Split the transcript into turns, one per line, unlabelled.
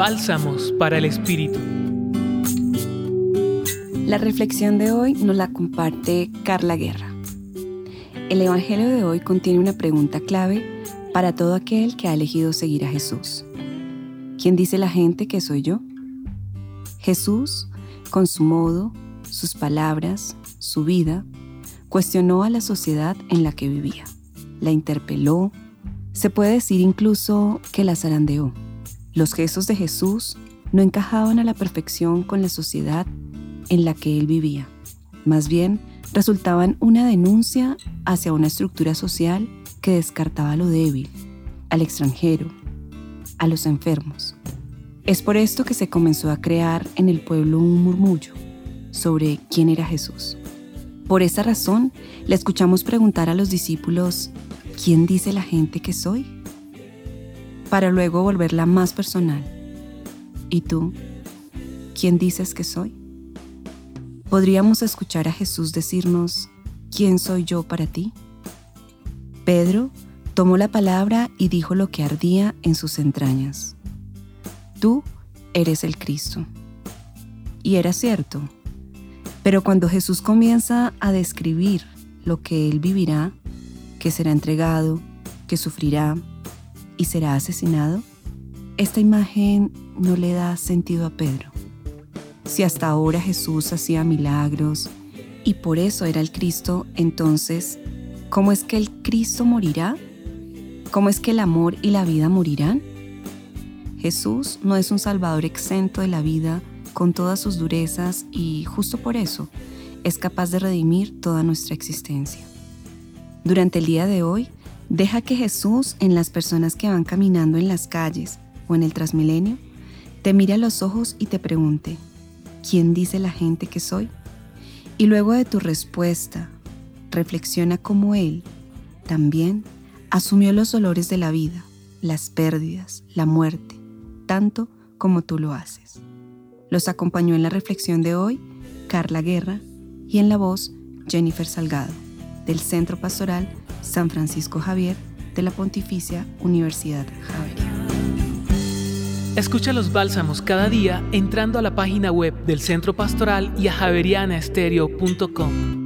Bálsamos para el Espíritu.
La reflexión de hoy nos la comparte Carla Guerra. El Evangelio de hoy contiene una pregunta clave para todo aquel que ha elegido seguir a Jesús. ¿Quién dice la gente que soy yo? Jesús, con su modo, sus palabras, su vida, cuestionó a la sociedad en la que vivía, la interpeló, se puede decir incluso que la zarandeó. Los gestos de Jesús no encajaban a la perfección con la sociedad en la que él vivía. Más bien, resultaban una denuncia hacia una estructura social que descartaba lo débil, al extranjero, a los enfermos. Es por esto que se comenzó a crear en el pueblo un murmullo sobre quién era Jesús. Por esa razón, le escuchamos preguntar a los discípulos, ¿quién dice la gente que soy? Para luego volverla más personal. ¿Y tú? ¿Quién dices que soy? Podríamos escuchar a Jesús decirnos, ¿quién soy yo para ti? Pedro tomó la palabra y dijo lo que ardía en sus entrañas. Tú eres el Cristo. Y era cierto, pero cuando Jesús comienza a describir lo que él vivirá, que será entregado, que sufrirá y será asesinado, esta imagen no le da sentido a Pedro. Si hasta ahora Jesús hacía milagros y por eso era el Cristo, entonces, ¿cómo es que el Cristo morirá? ¿Cómo es que el amor y la vida morirán? Jesús no es un Salvador exento de la vida con todas sus durezas y justo por eso es capaz de redimir toda nuestra existencia. Durante el día de hoy, deja que Jesús en las personas que van caminando en las calles o en el Transmilenio te mire a los ojos y te pregunte, ¿quién dice la gente que soy? Y luego de tu respuesta, reflexiona cómo Él también asumió los dolores de la vida, las pérdidas, la muerte, tanto como tú lo haces. Los acompañó en la reflexión de hoy Carla Guerra y en la voz Jennifer Salgado, del Centro Pastoral San Francisco Javier de la Pontificia Universidad Javeriana.
Escucha los bálsamos cada día entrando a la página web del Centro Pastoral y a javerianaestereo.com.